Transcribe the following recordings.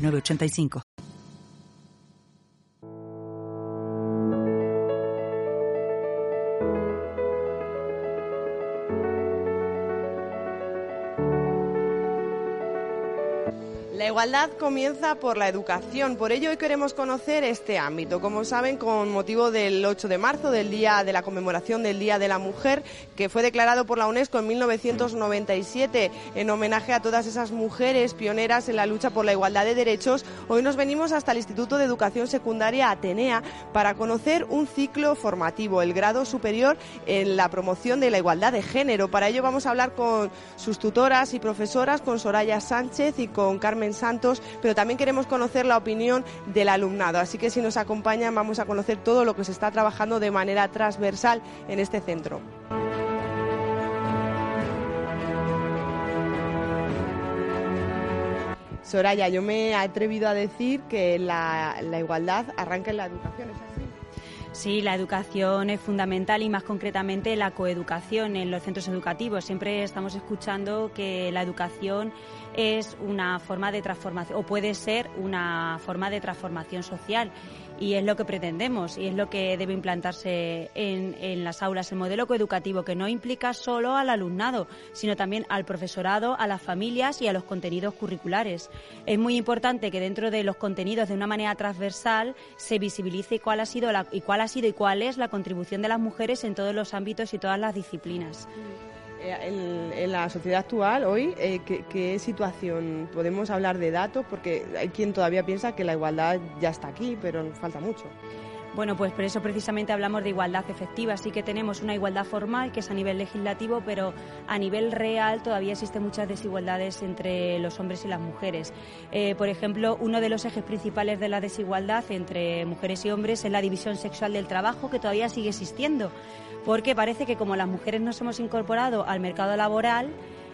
985. La igualdad comienza por la educación, por ello hoy queremos conocer este ámbito. Como saben, con motivo del 8 de marzo, del día de la conmemoración del Día de la Mujer, que fue declarado por la UNESCO en 1997 en homenaje a todas esas mujeres pioneras en la lucha por la igualdad de derechos, hoy nos venimos hasta el Instituto de Educación Secundaria Atenea para conocer un ciclo formativo, el grado superior en la promoción de la igualdad de género. Para ello vamos a hablar con sus tutoras y profesoras, con Soraya Sánchez y con Carmen Santos, pero también queremos conocer la opinión del alumnado. Así que si nos acompañan vamos a conocer todo lo que se está trabajando de manera transversal en este centro. Soraya, yo me he atrevido a decir que la, igualdad arranca en la educación, ¿es así? Sí, la educación es fundamental y más concretamente la coeducación en los centros educativos. Siempre estamos escuchando que la educación es una forma de transformación o puede ser una forma de transformación social y es lo que pretendemos y es lo que debe implantarse en, en, las aulas, el modelo coeducativo que no implica solo al alumnado, sino también al profesorado, a las familias y a los contenidos curriculares. Es muy importante que dentro de los contenidos de una manera transversal se visibilice cuál ha sido la, y cuál ha sido y cuál es la contribución de las mujeres en todos los ámbitos y todas las disciplinas. Eh, en, la sociedad actual, hoy, eh, ¿qué, situación? Podemos hablar de datos porque hay quien todavía piensa que la igualdad ya está aquí, pero falta mucho. Bueno, pues por eso precisamente hablamos de igualdad efectiva. Sí que tenemos una igualdad formal, que es a nivel legislativo, pero a nivel real todavía existen muchas desigualdades entre los hombres y las mujeres. Eh, por ejemplo, uno de los ejes principales de la desigualdad entre mujeres y hombres es la división sexual del trabajo, que todavía sigue existiendo porque parece que como las mujeres nos hemos incorporado al mercado laboral,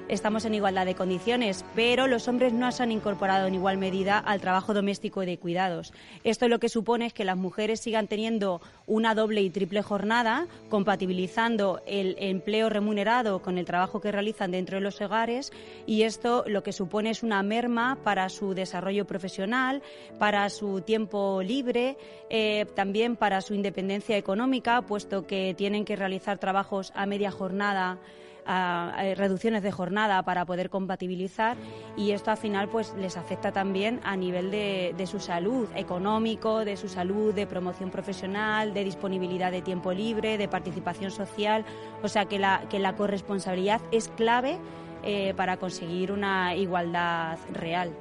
estamos en igualdad de condiciones, pero los hombres no se han incorporado en igual medida al trabajo doméstico y de cuidados. Esto lo que supone es que las mujeres sigan teniendo una doble y triple jornada, compatibilizando el empleo remunerado con el trabajo que realizan dentro de los hogares y esto lo que supone es una merma para su desarrollo profesional, para su tiempo libre, eh, también para su independencia económica, puesto que tienen que realizar trabajos a media jornada a, reducciones de jornada para poder compatibilizar y esto al final pues les afecta también a nivel de, su salud económico, de su salud, de promoción profesional, de disponibilidad de tiempo libre, de participación social, o sea que la, que la corresponsabilidad es clave eh, para conseguir una igualdad real.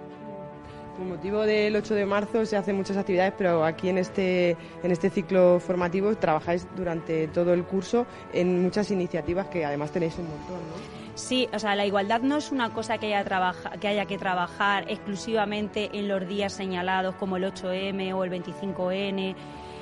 Con motivo del 8 de marzo se hacen muchas actividades, pero aquí en este, en este ciclo formativo trabajáis durante todo el curso en muchas iniciativas que además tenéis un montón, ¿no? Sí, o sea, la igualdad no es una cosa que haya, que haya que trabajar exclusivamente en los días señalados como el 8M o el 25N.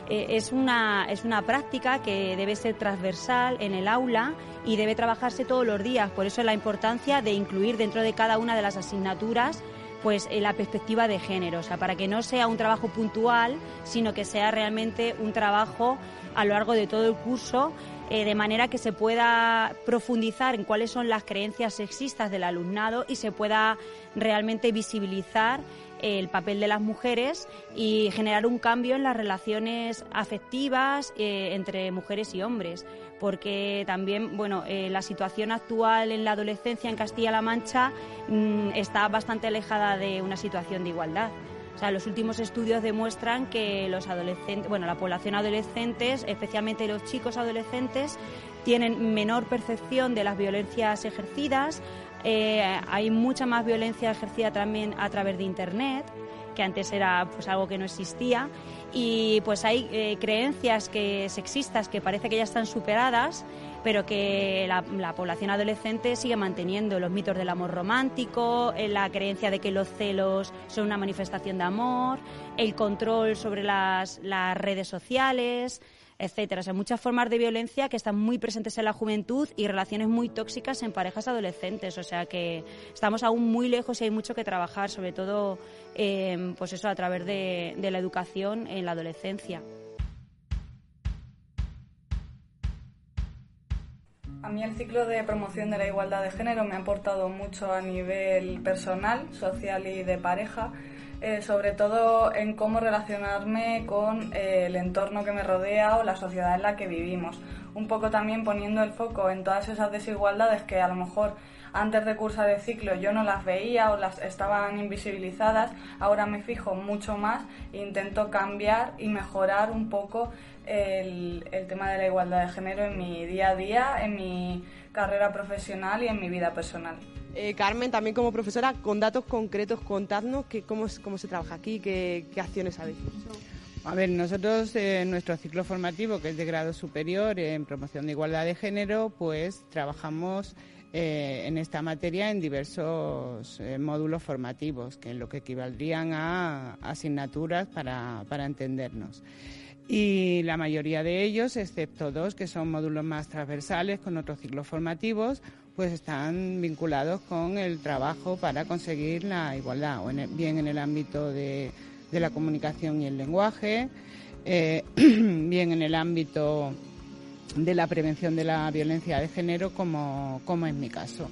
Eh, es, una, es una práctica que debe ser transversal en el aula y debe trabajarse todos los días. Por eso la importancia de incluir dentro de cada una de las asignaturas pues eh, la perspectiva de género, o sea, para que no sea un trabajo puntual, sino que sea realmente un trabajo a lo largo de todo el curso, eh, de manera que se pueda profundizar en cuáles son las creencias sexistas del alumnado y se pueda realmente visibilizar el papel de las mujeres y generar un cambio en las relaciones afectivas eh, entre mujeres y hombres porque también, bueno, eh, la situación actual en la adolescencia en Castilla-La Mancha mm, está bastante alejada de una situación de igualdad. O sea, los últimos estudios demuestran que los adolescentes, bueno, la población adolescente, especialmente los chicos adolescentes, tienen menor percepción de las violencias ejercidas, eh, hay mucha más violencia ejercida también a través de Internet que antes era pues algo que no existía. Y pues hay eh, creencias que sexistas que parece que ya están superadas pero que la, población adolescente sigue manteniendo los mitos del amor romántico, eh, la creencia de que los celos son una manifestación de amor, el control sobre las, las redes sociales, etcétera. O sea, muchas formas de violencia que están muy presentes en la juventud y relaciones muy tóxicas en parejas adolescentes. O sea que estamos aún muy lejos y hay mucho que trabajar, sobre todo, eh, pues eso, a través de, de la educación en la adolescencia. A mí el ciclo de promoción de la igualdad de género me ha aportado mucho a nivel personal, social y de pareja, eh, sobre todo en cómo relacionarme con eh, el entorno que me rodea o la sociedad en la que vivimos. Un poco también poniendo el foco en todas esas desigualdades que a lo mejor antes de cursar el ciclo yo no las veía o las estaban invisibilizadas, ahora me fijo mucho más e intento cambiar y mejorar un poco el, el tema de la igualdad de género en mi día a día, en mi carrera profesional y en mi vida personal. Eh, Carmen, también como profesora, con datos concretos, contadnos cómo, se trabaja aquí, qué, qué acciones habéis hecho. A ver, nosotros en eh, nuestro ciclo formativo, que es de grado superior en promoción de igualdad de género, pues trabajamos eh, en esta materia en diversos módulos formativos, que es lo que equivaldrían a asignaturas para, para entendernos. Y la mayoría de ellos, excepto dos, que son módulos más transversales con otros ciclos formativos, pues están vinculados con el trabajo para conseguir la igualdad, bien en el ámbito de, la comunicación y el lenguaje, eh, bien en el ámbito de la prevención de la violencia de género como, como en mi caso.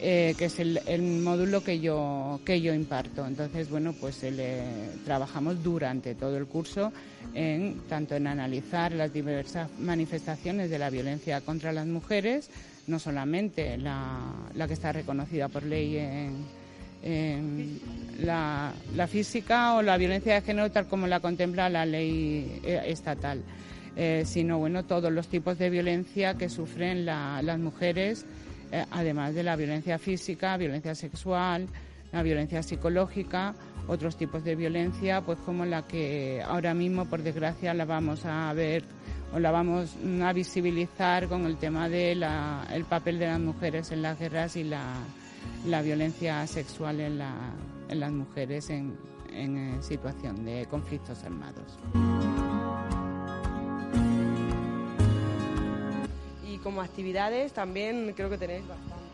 Eh, que es el, módulo que yo que yo imparto. Entonces, bueno, pues trabajamos durante todo el curso en tanto en analizar las diversas manifestaciones de la violencia contra las mujeres, no solamente la, la que está reconocida por ley en, la, la, física o la violencia de género tal como la contempla la ley eh, estatal eh, sino bueno todos los tipos de violencia que sufren las mujeres, eh, además de la violencia física, violencia sexual, la violencia psicológica, otros tipos de violencia, pues como la que ahora mismo, por desgracia, la vamos a ver o la vamos a visibilizar con el tema del el papel de las mujeres en las guerras y la, violencia sexual en, las mujeres en, en situación de conflictos armados. como actividades también creo que tenéis bastante.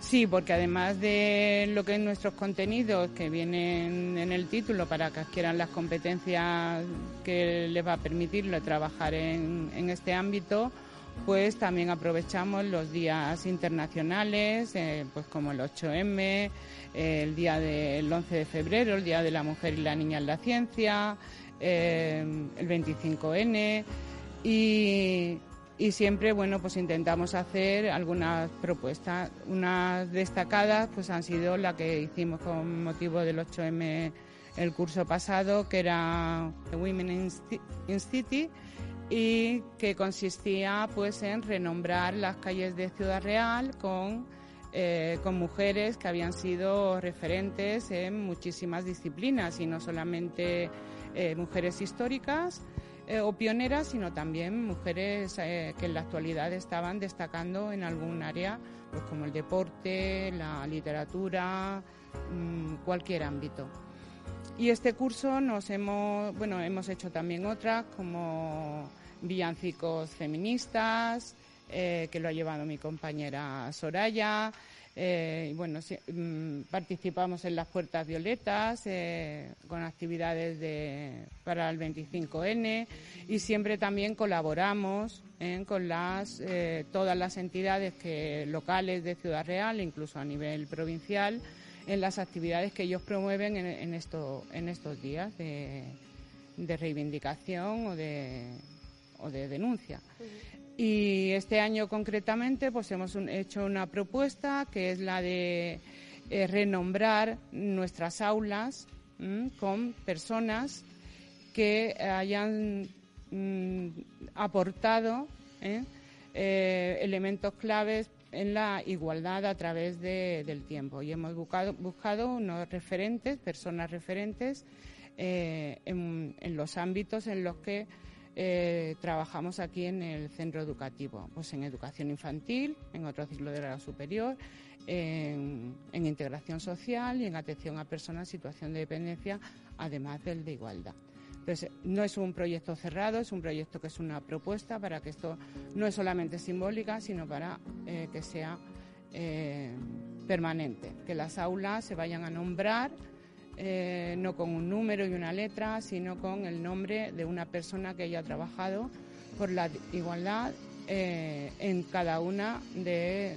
Sí, porque además de lo que es nuestros contenidos que vienen en el título para que adquieran las competencias que les va a permitirlo trabajar en, este ámbito, pues también aprovechamos los días internacionales, eh, pues como el 8M, eh, el día del 11 de febrero, el Día de la Mujer y la Niña en la Ciencia, eh, el 25N y, y siempre bueno pues intentamos hacer algunas propuestas. Unas destacadas pues han sido la que hicimos con motivo del 8M el curso pasado que era Women in City y que consistía pues en renombrar las calles de Ciudad Real con eh, con mujeres que habían sido referentes en muchísimas disciplinas y no solamente eh, mujeres históricas eh, o pioneras, sino también mujeres eh, que en la actualidad estaban destacando en algún área, pues como el deporte, la literatura, mm, cualquier ámbito. Y este curso nos hemos, bueno, hemos hecho también otras como villancicos feministas, eh, que lo ha llevado mi compañera Soraya, eh, bueno, mm, participamos en las Puertas Violetas eh, con actividades de, para el 25N y siempre también colaboramos eh, con las, todas las entidades que, locales de Ciudad Real, incluso a nivel provincial, en las actividades que ellos promueven en, esto, en estos días de, reivindicación o de, o de denuncia. Y este año concretamente pues hemos hecho una propuesta que es la de eh, renombrar nuestras aulas con personas que hayan mm, aportado ¿eh? Eh, elementos claves en la igualdad a través del tiempo y hemos buscado, buscado unos referentes, personas referentes en, los ámbitos en los que eh, trabajamos aquí en el centro educativo, pues en educación infantil, en otro ciclo de grado superior, en, integración social y en atención a personas en situación de dependencia, además del de igualdad. Entonces, no es un proyecto cerrado, es un proyecto que es una propuesta para que esto no es solamente simbólica, sino para eh, que sea eh, permanente, que las aulas se vayan a nombrar eh, no con un número y una letra, sino con el nombre de una persona que haya trabajado por la igualdad en cada una de,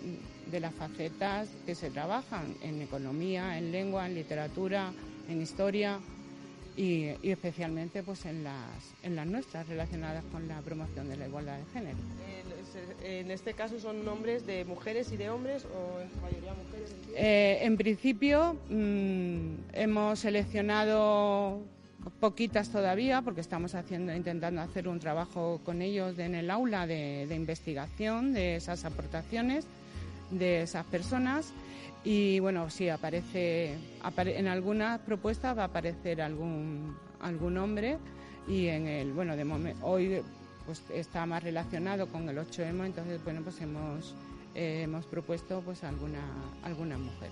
las facetas que se trabajan, en economía, en lengua, en literatura, en historia y, especialmente pues en las, en las nuestras relacionadas con la promoción de la igualdad de género. En este caso son nombres de mujeres y de hombres o en su mayoría mujeres. Eh, en principio mm, hemos seleccionado poquitas todavía porque estamos haciendo intentando hacer un trabajo con ellos en el aula de, de investigación de esas aportaciones de esas personas y bueno, sí, aparece, en algunas propuestas va a aparecer algún, algún hombre y en el, bueno, de momento, hoy pues está más relacionado con el 8M, entonces bueno, pues hemos, eh, hemos propuesto pues alguna, alguna mujer.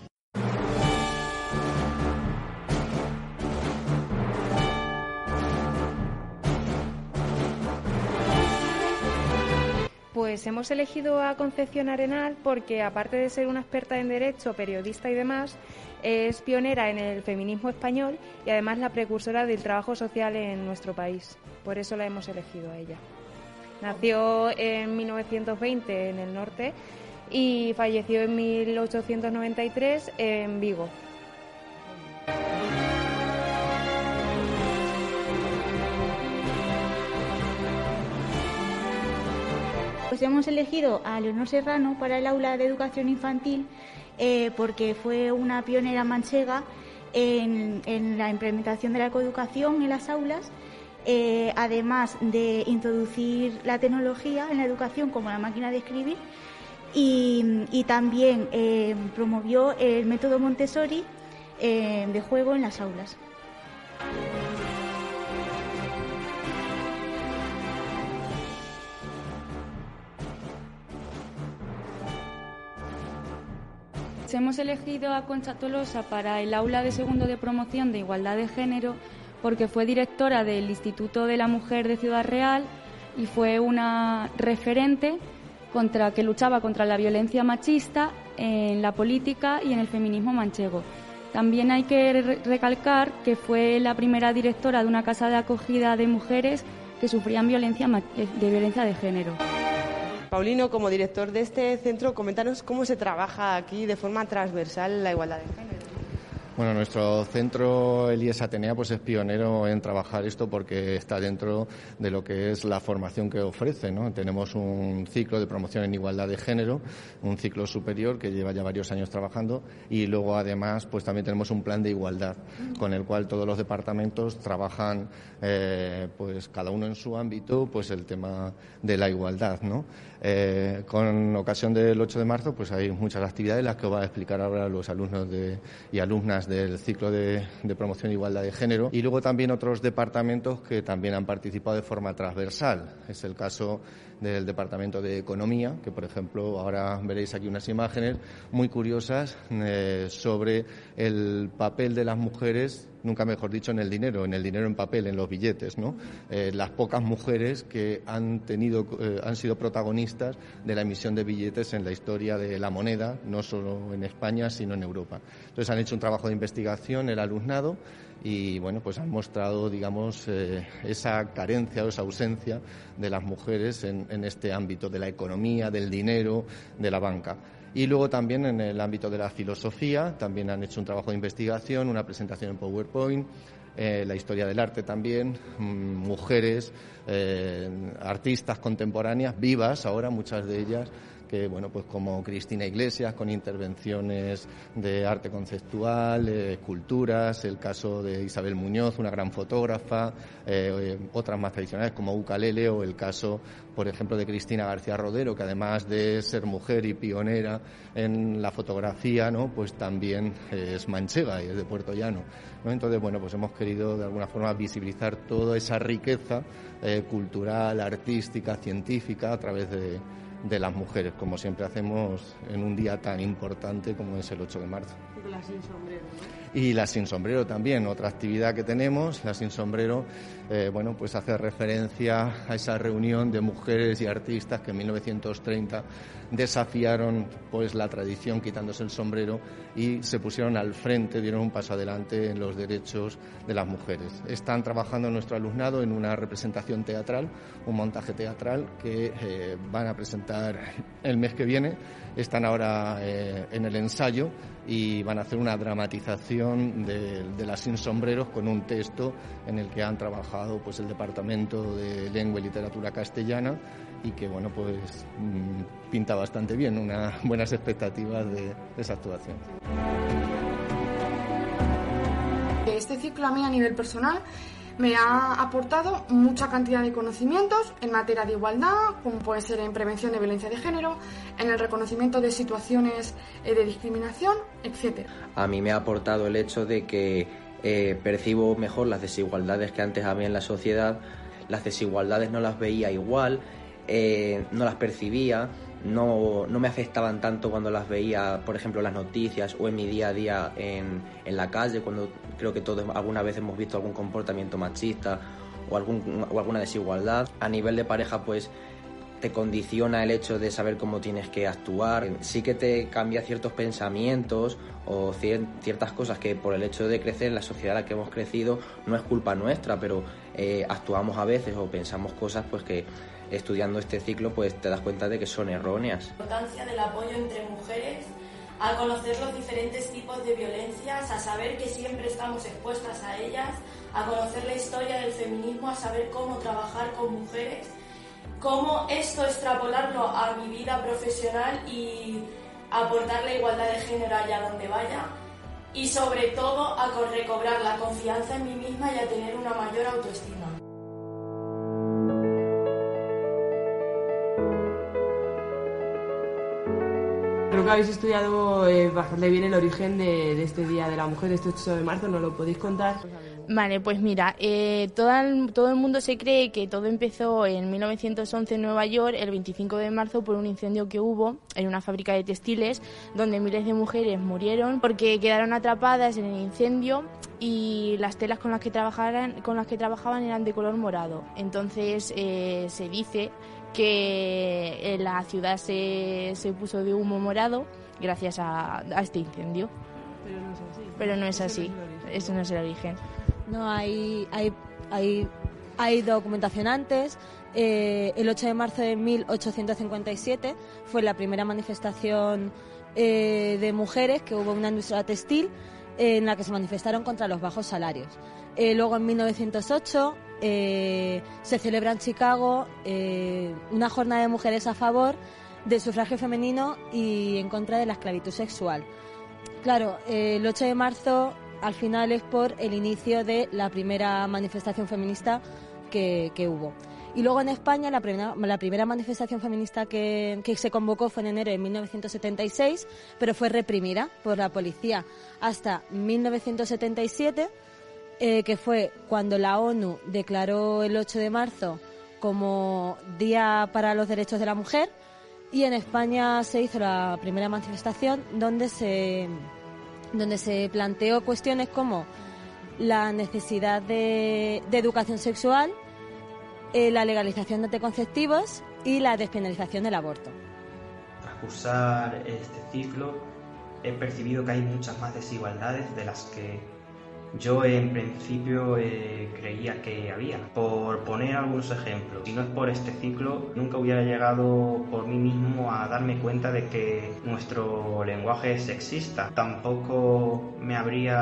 Pues hemos elegido a Concepción Arenal porque, aparte de ser una experta en derecho, periodista y demás, es pionera en el feminismo español y además la precursora del trabajo social en nuestro país. Por eso la hemos elegido a ella. Nació en 1920 en el norte y falleció en 1893 en Vigo. Pues hemos elegido a Leonor Serrano para el aula de educación infantil eh, porque fue una pionera manchega en, la implementación de la coeducación en las aulas, eh, además de introducir la tecnología en la educación como la máquina de escribir y, también eh, promovió el método Montessori de juego en las aulas. hemos elegido a Concha Tolosa para el aula de segundo de promoción de igualdad de género porque fue directora del Instituto de la Mujer de Ciudad Real y fue una referente contra que luchaba contra la violencia machista en la política y en el feminismo manchego. También hay que recalcar que fue la primera directora de una casa de acogida de mujeres que sufrían violencia de violencia de género. Paulino, como director de este centro, coméntanos cómo se trabaja aquí de forma transversal la igualdad de género. Bueno, nuestro centro Elías Atenea pues es pionero en trabajar esto porque está dentro de lo que es la formación que ofrece. ¿no? Tenemos un ciclo de promoción en igualdad de género, un ciclo superior que lleva ya varios años trabajando y luego además pues también tenemos un plan de igualdad con el cual todos los departamentos trabajan eh, pues cada uno en su ámbito pues el tema de la igualdad. ¿no? Eh, con ocasión del 8 de marzo pues hay muchas actividades las que va a explicar ahora los alumnos de, y alumnas del ciclo de, promoción e igualdad de género y luego también otros departamentos que también han participado de forma transversal. Es el caso del Departamento de Economía, que por ejemplo ahora veréis aquí unas imágenes muy curiosas eh, sobre el papel de las mujeres nunca mejor dicho, en el dinero, en el dinero en papel, en los billetes, ¿no? Eh, las pocas mujeres que han tenido, eh, han sido protagonistas de la emisión de billetes en la historia de la moneda, no solo en España, sino en Europa. Entonces han hecho un trabajo de investigación el alumnado y bueno, pues han mostrado, digamos, eh, esa carencia o esa ausencia de las mujeres en, en este ámbito de la economía, del dinero, de la banca. Y luego también en el ámbito de la filosofía, también han hecho un trabajo de investigación, una presentación en PowerPoint, eh, la historia del arte también, mm, mujeres, eh, artistas contemporáneas, vivas ahora, muchas de ellas, que, bueno, pues como Cristina Iglesias, con intervenciones de arte conceptual, esculturas, el caso de Isabel Muñoz, una gran fotógrafa, eh, otras más tradicionales como Ucalele o el caso, por ejemplo, de Cristina García Rodero, que además de ser mujer y pionera en la fotografía, ¿no? pues también es manchega y es de Puerto Llano. ¿no? Entonces, bueno, pues hemos querido de alguna forma visibilizar toda esa riqueza eh, cultural, artística, científica a través de de las mujeres, como siempre hacemos en un día tan importante como es el 8 de marzo. Y la sin sombrero también, otra actividad que tenemos, la sin sombrero, eh, bueno, pues hace referencia a esa reunión de mujeres y artistas que en 1930 desafiaron pues la tradición quitándose el sombrero y se pusieron al frente, dieron un paso adelante en los derechos de las mujeres. Están trabajando nuestro alumnado en una representación teatral, un montaje teatral que eh, van a presentar el mes que viene. Están ahora eh, en el ensayo y van a hacer una dramatización de, de, las sin sombreros con un texto en el que han trabajado pues el departamento de lengua y literatura castellana y que bueno pues mm, pinta bastante bien, unas buenas expectativas de, de esa actuación. Este ciclo a mí a nivel personal me ha aportado mucha cantidad de conocimientos en materia de igualdad, como puede ser en prevención de violencia de género, en el reconocimiento de situaciones eh, de discriminación, etc. A mí me ha aportado el hecho de que eh, percibo mejor las desigualdades que antes había en la sociedad, las desigualdades no las veía igual, eh, no las percibía, no, no, me afectaban tanto cuando las veía, por ejemplo, en las noticias o en mi día a día en, en la calle, cuando creo que todos alguna vez hemos visto algún comportamiento machista o, algún, o alguna desigualdad. A nivel de pareja, pues te condiciona el hecho de saber cómo tienes que actuar. Sí que te cambia ciertos pensamientos o ciertas cosas que por el hecho de crecer en la sociedad en la que hemos crecido no es culpa nuestra, pero eh, actuamos a veces o pensamos cosas pues que estudiando este ciclo pues te das cuenta de que son erróneas. La importancia del apoyo entre mujeres, a conocer los diferentes tipos de violencias, a saber que siempre estamos expuestas a ellas, a conocer la historia del feminismo, a saber cómo trabajar con mujeres, cómo esto extrapolarlo a mi vida profesional y aportar la igualdad de género allá donde vaya y sobre todo a recobrar la confianza en mí misma y a tener una mayor autoestima. Creo que habéis estudiado eh, bastante bien el origen de, este Día de la Mujer, de este 8 de marzo, ¿nos lo podéis contar? Vale, pues mira, eh, todo, el, todo el mundo se cree que todo empezó en 1911 en Nueva York, el 25 de marzo, por un incendio que hubo en una fábrica de textiles, donde miles de mujeres murieron porque quedaron atrapadas en el incendio y las telas con las que trabajaban, con las que trabajaban eran de color morado. Entonces eh, se dice que la ciudad se, se puso de humo morado gracias a, a este incendio. Pero no es así. Pero no es así. Eso no es el origen. No, hay, hay, hay, hay documentación antes. Eh, el 8 de marzo de 1857 fue la primera manifestación eh, de mujeres que hubo en una industria textil eh, en la que se manifestaron contra los bajos salarios. Eh, luego en 1908 eh, se celebra en Chicago eh, una jornada de mujeres a favor del sufragio femenino y en contra de la esclavitud sexual. Claro, eh, el 8 de marzo al final es por el inicio de la primera manifestación feminista que, que hubo. Y luego en España la primera, la primera manifestación feminista que, que, se convocó fue en enero de 1976, pero fue reprimida por la policía hasta 1977 eh, que fue cuando la ONU declaró el 8 de marzo como Día para los Derechos de la Mujer y en España se hizo la primera manifestación donde se, donde se planteó cuestiones como la necesidad de, de educación sexual, eh, la legalización de anticonceptivos y la despenalización del aborto. Tras cursar este ciclo he percibido que hay muchas más desigualdades de las que yo en principio eh, creía que había. Por poner algunos ejemplos, si no es por este ciclo, nunca hubiera llegado por mí mismo a darme cuenta de que nuestro lenguaje es sexista. Tampoco me habría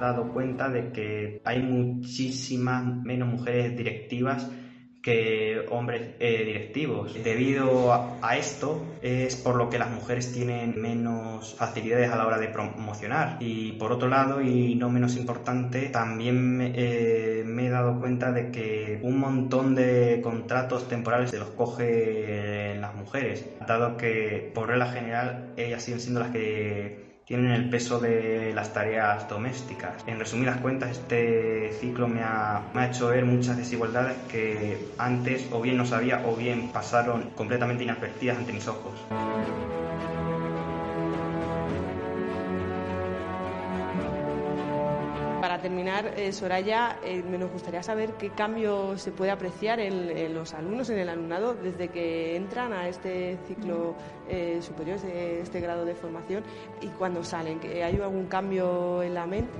dado cuenta de que hay muchísimas menos mujeres directivas que hombres eh, directivos. Debido a, esto es por lo que las mujeres tienen menos facilidades a la hora de promocionar. Y por otro lado, y no menos importante, también eh, me he dado cuenta de que un montón de contratos temporales se los coge las mujeres, dado que por regla general ellas siguen siendo las que tienen el peso de las tareas domésticas. En resumidas cuentas, este ciclo me ha, me ha, hecho ver muchas desigualdades que antes o bien no sabía o bien pasaron completamente inadvertidas ante mis ojos. Para terminar, eh, Soraya, eh, me nos gustaría saber qué cambio se puede apreciar en, los alumnos, en el alumnado, desde que entran a este ciclo eh, superior, este, este grado de formación, y cuando salen. ¿Hay algún cambio en la mente?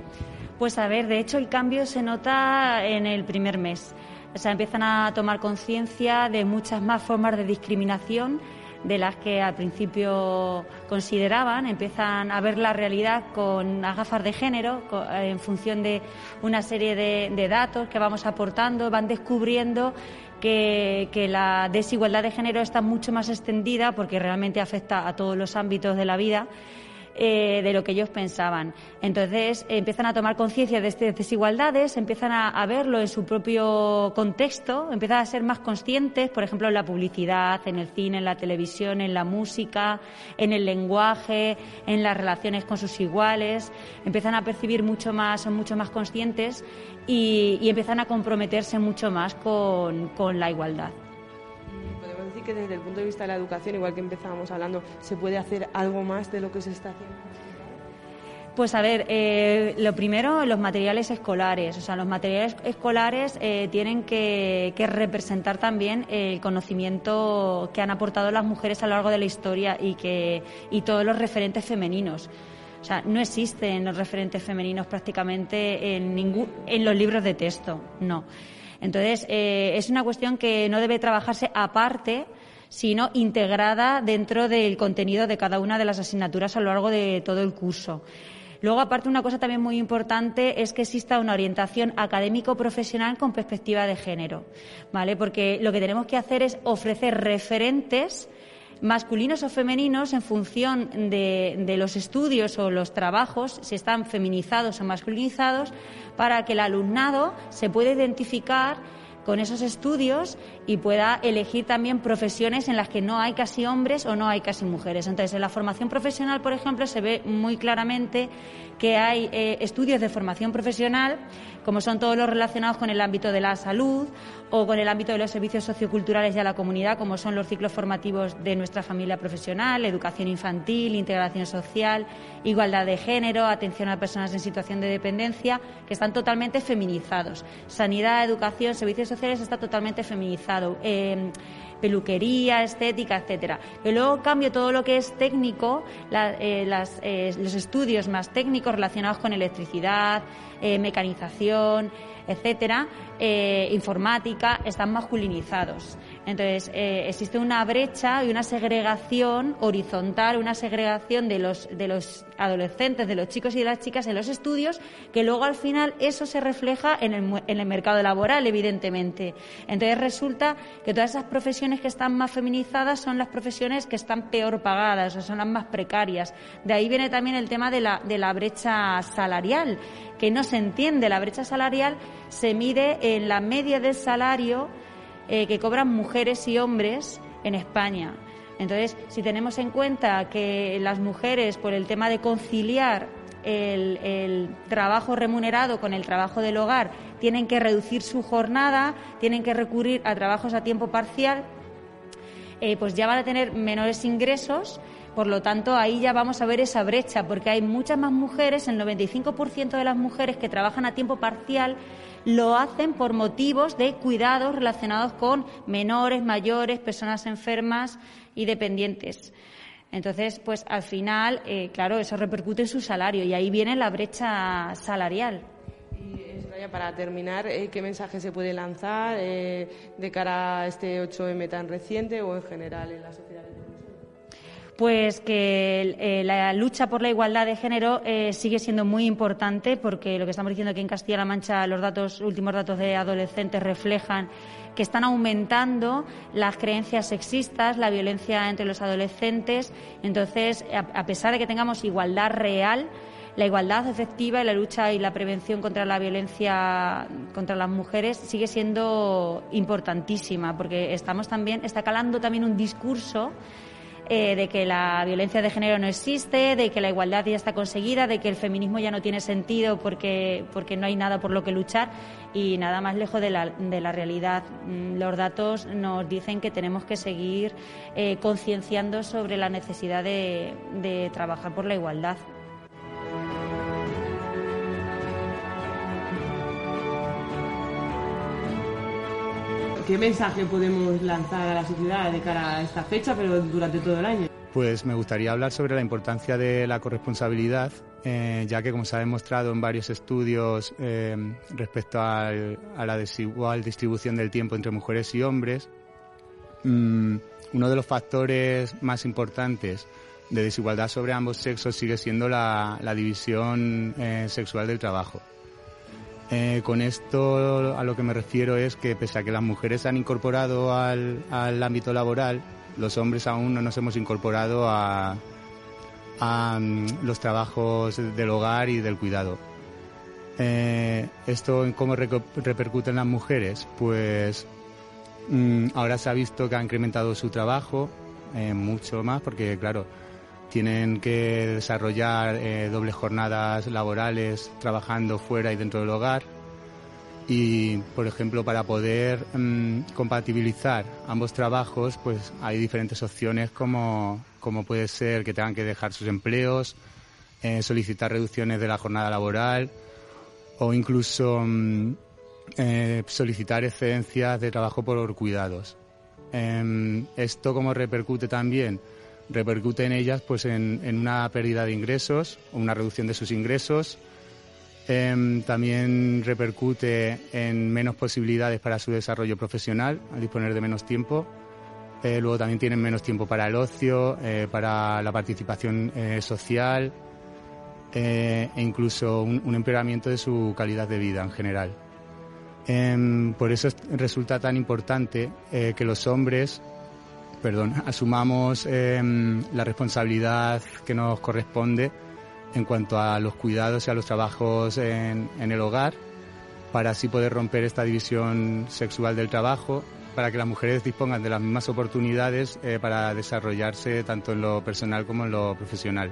Pues a ver, de hecho el cambio se nota en el primer mes. O sea, empiezan a tomar conciencia de muchas más formas de discriminación de las que al principio consideraban, empiezan a ver la realidad con gafas de género, en función de una serie de, datos que vamos aportando, van descubriendo que, que, la desigualdad de género está mucho más extendida porque realmente afecta a todos los ámbitos de la vida eh, de lo que ellos pensaban. Entonces empiezan a tomar conciencia de estas desigualdades, empiezan a, verlo en su propio contexto, empiezan a ser más conscientes, por ejemplo, en la publicidad, en el cine, en la televisión, en la música, en el lenguaje, en las relaciones con sus iguales, empiezan a percibir mucho más, son mucho más conscientes y, empiezan a comprometerse mucho más con la igualdad que desde el punto de vista de la educación, igual que empezábamos hablando, se puede hacer algo más de lo que se está haciendo? Pues a ver, eh, lo primero, los materiales escolares. O sea, los materiales escolares eh, tienen que, representar también el conocimiento que han aportado las mujeres a lo largo de la historia y, que, y todos los referentes femeninos. O sea, no existen los referentes femeninos prácticamente en, ningún, en los libros de texto, no. Entonces, eh, es una cuestión que no debe trabajarse aparte sino integrada dentro del contenido de cada una de las asignaturas a lo largo de todo el curso. Luego, aparte, una cosa también muy importante es que exista una orientación académico-profesional con perspectiva de género, ¿vale? Porque lo que tenemos que hacer es ofrecer referentes masculinos o femeninos en función de, los estudios o los trabajos, si están feminizados o masculinizados, para que el alumnado se pueda identificar con esos estudios y pueda elegir también profesiones en las que no hay casi hombres o no hay casi mujeres. Entonces, en la formación profesional, por ejemplo, se ve muy claramente que hay eh, estudios de formación profesional, como son todos los relacionados con el ámbito de la salud o con el ámbito de los servicios socioculturales y a la comunidad, como son los ciclos formativos de nuestra familia profesional, educación infantil, integración social, igualdad de género, atención a personas en situación de dependencia, que están totalmente feminizados. Sanidad, educación, servicios sociales está totalmente feminizado. Eh, peluquería, estética, etcétera. Pero luego cambio todo lo que es técnico, eh, eh, los estudios más técnicos relacionados con electricidad, mecanización, etcétera, informática, están masculinizados. Entonces, eh, existe una brecha y una segregación horizontal, una segregación de los, de los adolescentes, de los chicos y de las chicas en los estudios, que luego al final eso se refleja en el, en el mercado laboral, evidentemente. Entonces, resulta que todas esas profesiones que están más feminizadas son las profesiones que están peor pagadas o son las más precarias. De ahí viene también el tema de la, de la brecha salarial, que no se entiende. La brecha salarial se mide en la media del salario eh, que cobran mujeres y hombres en España. Entonces, si tenemos en cuenta que las mujeres, por el tema de conciliar el, trabajo remunerado con el trabajo del hogar, tienen que reducir su jornada, tienen que recurrir a trabajos a tiempo parcial, eh, pues ya van a tener menores ingresos. Por lo tanto, ahí ya vamos a ver esa brecha, porque hay muchas más mujeres, el 95% de las mujeres que trabajan a tiempo parcial lo hacen por motivos de cuidados relacionados con menores, mayores, personas enfermas y dependientes. Entonces, pues al final, eh, claro, eso repercute en su salario y ahí viene la brecha salarial. Y eh, para terminar, eh, ¿qué mensaje se puede lanzar de cara a este 8M tan reciente o en general en la sociedad? Pues que eh, la lucha por la igualdad de género eh, sigue siendo muy importante porque lo que estamos diciendo aquí en Castilla-La Mancha, los datos, últimos datos de adolescentes reflejan que están aumentando las creencias sexistas, la violencia entre los adolescentes. Entonces, a pesar de que tengamos igualdad real, la igualdad efectiva y la lucha y la prevención contra la violencia contra las mujeres sigue siendo importantísima porque estamos también está calando también un discurso eh, de que la violencia de género no existe, de que la igualdad ya está conseguida, de que el feminismo ya no tiene sentido porque, porque no hay nada por lo que luchar y nada más lejos de la, de la realidad. Mm, los datos nos dicen que tenemos que seguir eh, concienciando sobre la necesidad de, de trabajar por la igualdad. ¿Qué mensaje podemos lanzar a la sociedad de cara a esta fecha, pero durante todo el año? Pues me gustaría hablar sobre la importancia de la corresponsabilidad, eh, ya que como se ha demostrado en varios estudios eh, respecto a la desigual distribución del tiempo entre mujeres y hombres, mm, uno de los factores más importantes de desigualdad sobre ambos sexos sigue siendo la, división eh, sexual del trabajo. Eh, con esto a lo que me refiero es que pese a que las mujeres se han incorporado al, ámbito laboral, los hombres aún no nos hemos incorporado a, mm, los trabajos del hogar y del cuidado. Eh, ¿Esto en cómo repercute en las mujeres? Pues mm, ahora se ha visto que ha incrementado su trabajo eh, mucho más porque, claro, tienen que desarrollar eh, dobles jornadas laborales trabajando fuera y dentro del hogar. Y, por ejemplo, para poder mm, compatibilizar ambos trabajos, pues hay diferentes opciones como, como puede ser que tengan que dejar sus empleos, eh, solicitar reducciones de la jornada laboral o incluso mm, eh, solicitar excedencias de trabajo por cuidados. Em, esto como repercute también repercute en ellas pues en, una pérdida de ingresos o una reducción de sus ingresos. Em, también repercute en menos posibilidades para su desarrollo profesional, al disponer de menos tiempo. Eh, luego también tienen menos tiempo para el ocio, eh, para la participación eh, social e incluso un, un, empeoramiento de su calidad de vida en general. Em, por eso resulta tan importante que los hombres perdón, asumamos em, la responsabilidad que nos corresponde en cuanto a los cuidados y a los trabajos en, el hogar, para así poder romper esta división sexual del trabajo, para que las mujeres dispongan de las mismas oportunidades eh, para desarrollarse tanto en lo personal como en lo profesional.